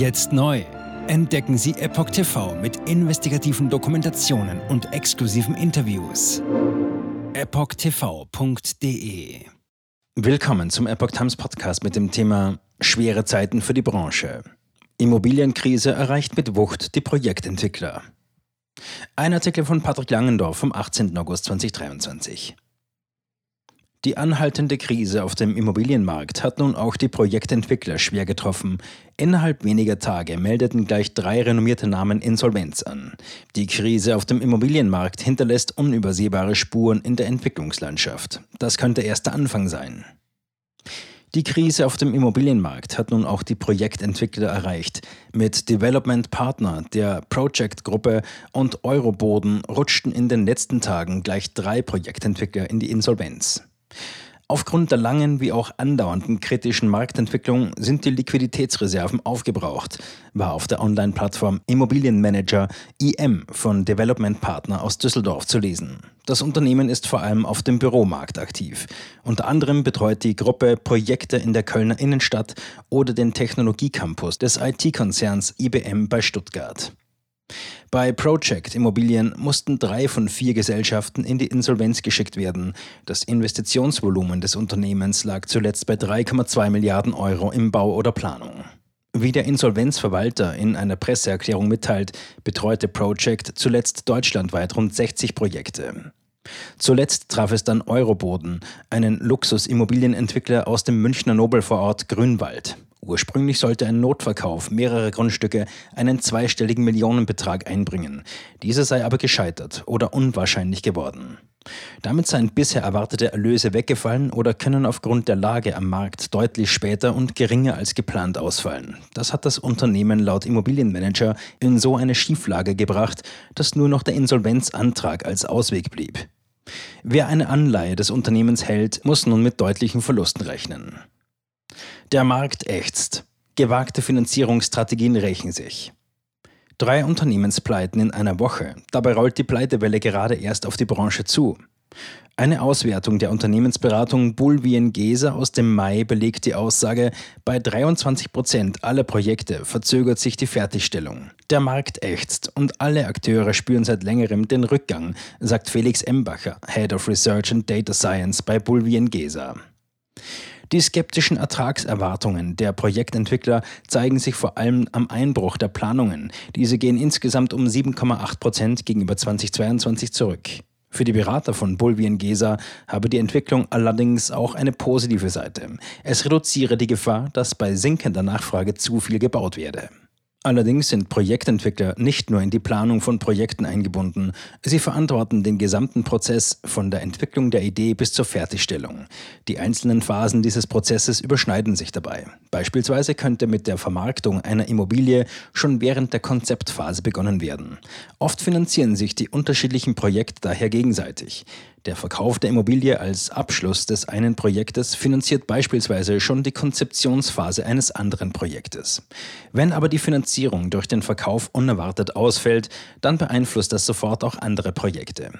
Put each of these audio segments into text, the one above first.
Jetzt neu. Entdecken Sie Epoch TV mit investigativen Dokumentationen und exklusiven Interviews. EpochTV.de Willkommen zum Epoch Times Podcast mit dem Thema Schwere Zeiten für die Branche. Immobilienkrise erreicht mit Wucht die Projektentwickler. Ein Artikel von Patrick Langendorf vom 18. August 2023. Die anhaltende Krise auf dem Immobilienmarkt hat nun auch die Projektentwickler schwer getroffen. Innerhalb weniger Tage meldeten gleich drei renommierte Namen Insolvenz an. Die Krise auf dem Immobilienmarkt hinterlässt unübersehbare Spuren in der Entwicklungslandschaft. Das könnte erst der Anfang sein. Die Krise auf dem Immobilienmarkt hat nun auch die Projektentwickler erreicht. Mit Development Partner, der Project-Gruppe und Euroboden rutschten in den letzten Tagen gleich drei Projektentwickler in die Insolvenz. Aufgrund der langen wie auch andauernden kritischen Marktentwicklung sind die Liquiditätsreserven aufgebraucht, war auf der Online-Plattform Immobilienmanager IM von Development Partner aus Düsseldorf zu lesen. Das Unternehmen ist vor allem auf dem Büromarkt aktiv. Unter anderem betreut die Gruppe Projekte in der Kölner Innenstadt oder den Technologiecampus des IT-Konzerns IBM bei Stuttgart. Bei Project Immobilien mussten drei von vier Gesellschaften in die Insolvenz geschickt werden. Das Investitionsvolumen des Unternehmens lag zuletzt bei 3,2 Milliarden Euro im Bau oder Planung. Wie der Insolvenzverwalter in einer Presseerklärung mitteilt, betreute Project zuletzt deutschlandweit rund 60 Projekte. Zuletzt traf es dann Euroboden, einen Luxusimmobilienentwickler aus dem Münchner Nobelvorort Grünwald. Ursprünglich sollte ein Notverkauf mehrerer Grundstücke einen zweistelligen Millionenbetrag einbringen. Dieser sei aber gescheitert oder unwahrscheinlich geworden. Damit seien bisher erwartete Erlöse weggefallen oder können aufgrund der Lage am Markt deutlich später und geringer als geplant ausfallen. Das hat das Unternehmen laut Immobilienmanager in so eine Schieflage gebracht, dass nur noch der Insolvenzantrag als Ausweg blieb. Wer eine Anleihe des Unternehmens hält, muss nun mit deutlichen Verlusten rechnen. Der Markt ächzt. Gewagte Finanzierungsstrategien rächen sich. Drei Unternehmenspleiten in einer Woche. Dabei rollt die Pleitewelle gerade erst auf die Branche zu. Eine Auswertung der Unternehmensberatung Bulwien Gesa aus dem Mai belegt die Aussage, bei 23 Prozent aller Projekte verzögert sich die Fertigstellung. Der Markt ächzt und alle Akteure spüren seit längerem den Rückgang, sagt Felix Embacher, Head of Research and Data Science bei Bulwien Gesa. Die skeptischen Ertragserwartungen der Projektentwickler zeigen sich vor allem am Einbruch der Planungen. Diese gehen insgesamt um 7,8 Prozent gegenüber 2022 zurück. Für die Berater von Bulwien Gesa habe die Entwicklung allerdings auch eine positive Seite. Es reduziere die Gefahr, dass bei sinkender Nachfrage zu viel gebaut werde. Allerdings sind Projektentwickler nicht nur in die Planung von Projekten eingebunden, sie verantworten den gesamten Prozess von der Entwicklung der Idee bis zur Fertigstellung. Die einzelnen Phasen dieses Prozesses überschneiden sich dabei. Beispielsweise könnte mit der Vermarktung einer Immobilie schon während der Konzeptphase begonnen werden. Oft finanzieren sich die unterschiedlichen Projekte daher gegenseitig. Der Verkauf der Immobilie als Abschluss des einen Projektes finanziert beispielsweise schon die Konzeptionsphase eines anderen Projektes. Wenn aber die Finanzierung durch den Verkauf unerwartet ausfällt, dann beeinflusst das sofort auch andere Projekte.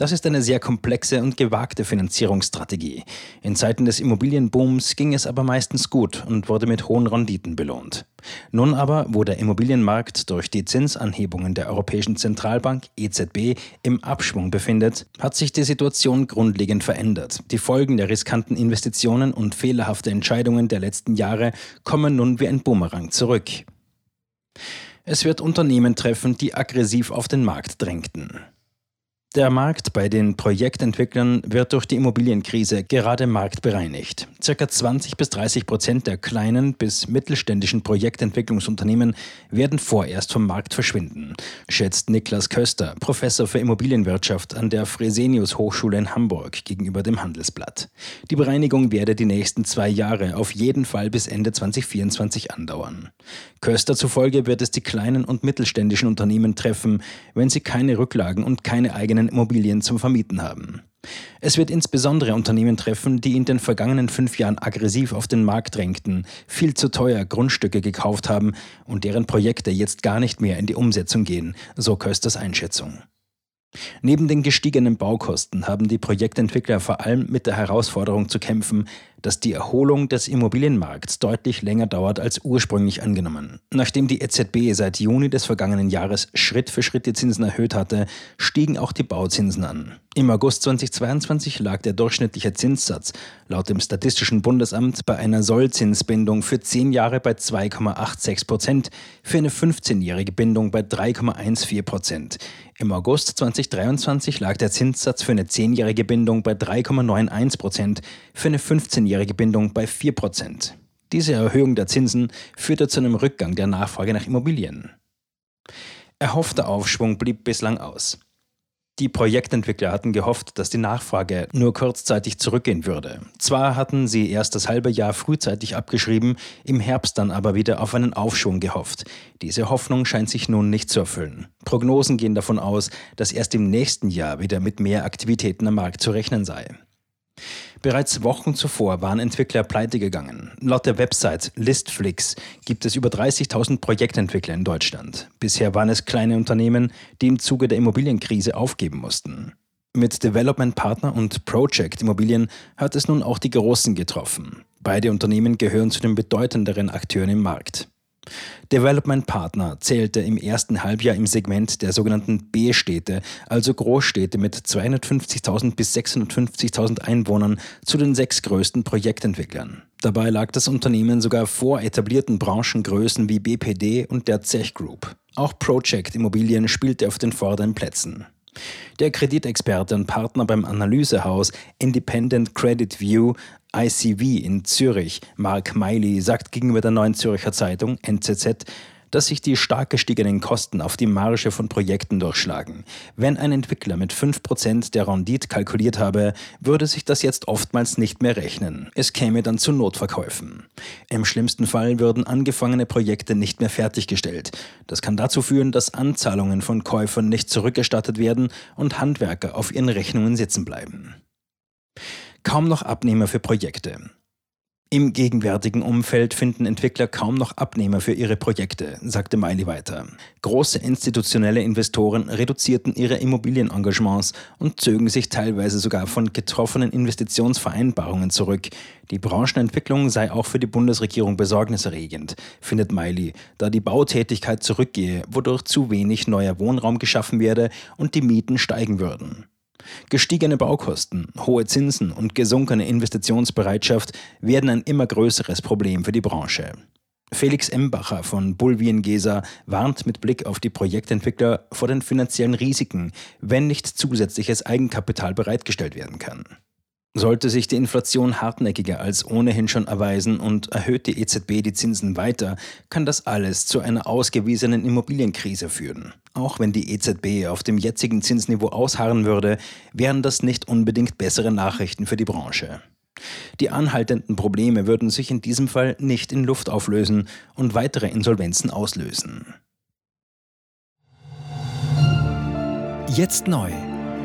Das ist eine sehr komplexe und gewagte Finanzierungsstrategie. In Zeiten des Immobilienbooms ging es aber meistens gut und wurde mit hohen Renditen belohnt. Nun aber, wo der Immobilienmarkt durch die Zinsanhebungen der Europäischen Zentralbank EZB im Abschwung befindet, hat sich die Situation grundlegend verändert. Die Folgen der riskanten Investitionen und fehlerhafte Entscheidungen der letzten Jahre kommen nun wie ein Bumerang zurück. Es wird Unternehmen treffen, die aggressiv auf den Markt drängten. Der Markt bei den Projektentwicklern wird durch die Immobilienkrise gerade marktbereinigt. Circa 20 bis 30 Prozent der kleinen bis mittelständischen Projektentwicklungsunternehmen werden vorerst vom Markt verschwinden, schätzt Niklas Köster, Professor für Immobilienwirtschaft an der Fresenius Hochschule in Hamburg gegenüber dem Handelsblatt. Die Bereinigung werde die nächsten zwei Jahre auf jeden Fall bis Ende 2024 andauern. Köster zufolge wird es die kleinen und mittelständischen Unternehmen treffen, wenn sie keine Rücklagen und keine eigenen Immobilien zum Vermieten haben. Es wird insbesondere Unternehmen treffen, die in den vergangenen fünf Jahren aggressiv auf den Markt drängten, viel zu teuer Grundstücke gekauft haben und deren Projekte jetzt gar nicht mehr in die Umsetzung gehen, so Kösters Einschätzung. Neben den gestiegenen Baukosten haben die Projektentwickler vor allem mit der Herausforderung zu kämpfen, dass die Erholung des Immobilienmarkts deutlich länger dauert als ursprünglich angenommen. Nachdem die EZB seit Juni des vergangenen Jahres Schritt für Schritt die Zinsen erhöht hatte, stiegen auch die Bauzinsen an. Im August 2022 lag der durchschnittliche Zinssatz laut dem Statistischen Bundesamt bei einer Sollzinsbindung für 10 Jahre bei 2,86 Prozent, für eine 15-jährige Bindung bei 3,14 Prozent. Im August 2023 lag der Zinssatz für eine 10-jährige Bindung bei 3,91 Prozent, für eine 15-jährige Bindung bei 4 Prozent. Diese Erhöhung der Zinsen führte zu einem Rückgang der Nachfrage nach Immobilien. Erhoffter Aufschwung blieb bislang aus. Die Projektentwickler hatten gehofft, dass die Nachfrage nur kurzzeitig zurückgehen würde. Zwar hatten sie erst das halbe Jahr frühzeitig abgeschrieben, im Herbst dann aber wieder auf einen Aufschwung gehofft. Diese Hoffnung scheint sich nun nicht zu erfüllen. Prognosen gehen davon aus, dass erst im nächsten Jahr wieder mit mehr Aktivitäten am Markt zu rechnen sei. Bereits Wochen zuvor waren Entwickler pleite gegangen. Laut der Website Listflix gibt es über 30.000 Projektentwickler in Deutschland. Bisher waren es kleine Unternehmen, die im Zuge der Immobilienkrise aufgeben mussten. Mit Development Partner und Project Immobilien hat es nun auch die Großen getroffen. Beide Unternehmen gehören zu den bedeutenderen Akteuren im Markt. Development Partner zählte im ersten Halbjahr im Segment der sogenannten B-Städte, also Großstädte mit 250.000 bis 650.000 Einwohnern, zu den sechs größten Projektentwicklern. Dabei lag das Unternehmen sogar vor etablierten Branchengrößen wie BPD und der Zech Group. Auch Project Immobilien spielte auf den vorderen Plätzen. Der Kreditexperte und Partner beim Analysehaus Independent Credit View ICV in Zürich, Mark Miley, sagt gegenüber der Neuen Zürcher Zeitung NZZ, dass sich die stark gestiegenen Kosten auf die Marge von Projekten durchschlagen. Wenn ein Entwickler mit 5% der Rendite kalkuliert habe, würde sich das jetzt oftmals nicht mehr rechnen. Es käme dann zu Notverkäufen. Im schlimmsten Fall würden angefangene Projekte nicht mehr fertiggestellt. Das kann dazu führen, dass Anzahlungen von Käufern nicht zurückerstattet werden und Handwerker auf ihren Rechnungen sitzen bleiben kaum noch Abnehmer für Projekte. Im gegenwärtigen Umfeld finden Entwickler kaum noch Abnehmer für ihre Projekte, sagte Miley weiter. Große institutionelle Investoren reduzierten ihre Immobilienengagements und zögen sich teilweise sogar von getroffenen Investitionsvereinbarungen zurück. Die Branchenentwicklung sei auch für die Bundesregierung besorgniserregend, findet Miley, da die Bautätigkeit zurückgehe, wodurch zu wenig neuer Wohnraum geschaffen werde und die Mieten steigen würden. Gestiegene Baukosten, hohe Zinsen und gesunkene Investitionsbereitschaft werden ein immer größeres Problem für die Branche. Felix Embacher von Bulwien Gesa warnt mit Blick auf die Projektentwickler vor den finanziellen Risiken, wenn nicht zusätzliches Eigenkapital bereitgestellt werden kann. Sollte sich die Inflation hartnäckiger als ohnehin schon erweisen und erhöht die EZB die Zinsen weiter, kann das alles zu einer ausgewiesenen Immobilienkrise führen. Auch wenn die EZB auf dem jetzigen Zinsniveau ausharren würde, wären das nicht unbedingt bessere Nachrichten für die Branche. Die anhaltenden Probleme würden sich in diesem Fall nicht in Luft auflösen und weitere Insolvenzen auslösen. Jetzt neu